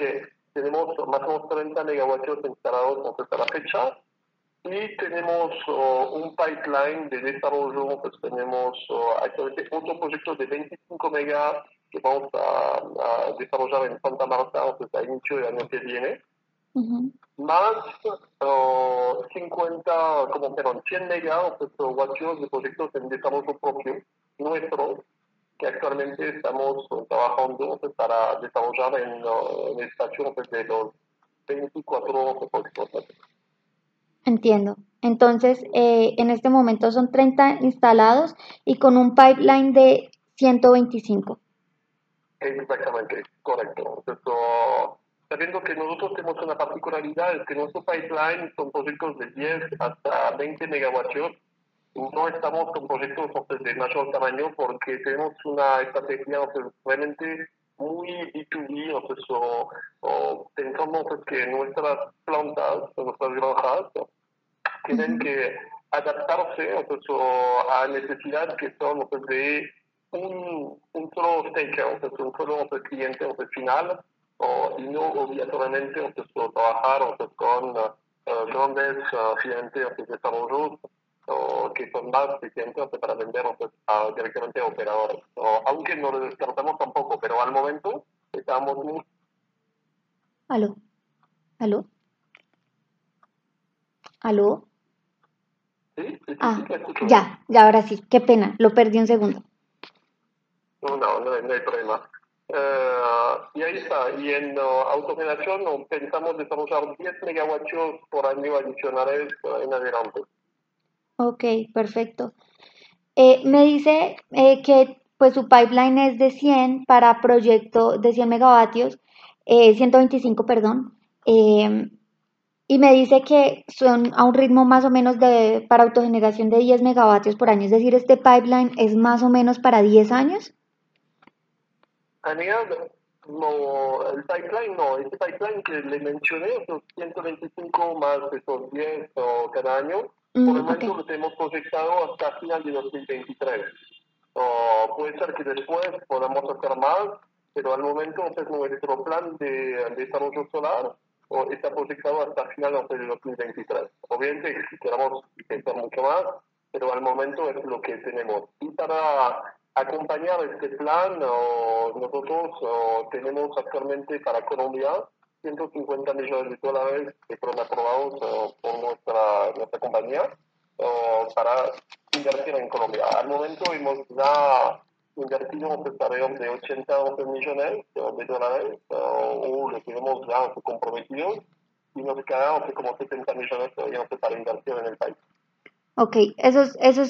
que tenemos más o menos 30 megavatios instalados entonces, a la fecha y tenemos oh, un pipeline de desarrollo, pues tenemos oh, actualmente otro proyecto de 25 megas que vamos a, desarrollar en Santa Marta entonces, a inicio del año que viene. Más 50, como perdón, 100 megavatios de proyectos en desarrollo propio, nuestros, que actualmente estamos trabajando para desarrollar en, en el espacio pues, de los 24 proyectos. Entiendo. Entonces, eh, en este momento son 30 instalados y con un pipeline de 125. Exactamente, correcto. sabiendo que nosotros tenemos una particularidad, es que nuestro pipeline son proyectos de 10 hasta 20 megavatios. No estamos con proyectos de mayor tamaño porque tenemos una estrategia realmente muy B2B, o, o, pensamos que nuestras plantas, nuestras granjas, tienen que adaptarse a necesidades que son de un, un solo stakeholder, un solo cliente final, o, y no obligatoriamente trabajar con uh, grandes uh, clientes de desarrollo son más eficientes para vender a, directamente a operadores. aunque no lo descartamos tampoco, pero al momento estamos muy... ¿Aló? ¿Aló? ¿Aló? ah, ya, ya, ahora sí, qué pena, lo perdí un segundo. No, no, no, hay problema. Eh, y ahí está, y en uh, autogeneración pensamos desarrollar 10 megavatios por año adicionales en adelante. Ok, perfecto. Eh, me dice eh, que pues su pipeline es de 100 para proyecto de 100 megavatios, 125, perdón. y me dice que son a un ritmo más o menos de para autogeneración de 10 megavatios por año, es decir, este pipeline es más o menos para 10 años. No, el pipeline no, este pipeline que le mencioné, esos 125 más esos 10 o cada año, por el mm, momento lo tenemos proyectado hasta final de 2023. O puede ser que después podamos hacer más, pero al momento es nuestro plan de, desarrollo solar o está proyectado hasta final de 2023. Obviamente queremos hacer mucho más, pero al momento es lo que tenemos. Y para acompañar este plan, nosotros tenemos actualmente para Colombia 150 millones de dólares que fueron aprobados por nuestra, nuestra compañía para invertir en Colombia. Al momento hemos ya invertido alrededor de 80 millones de dólares o lo tenemos ya comprometidos y nos quedan como 70 millones todavía para inversión en el país. Ok, eso es, eso es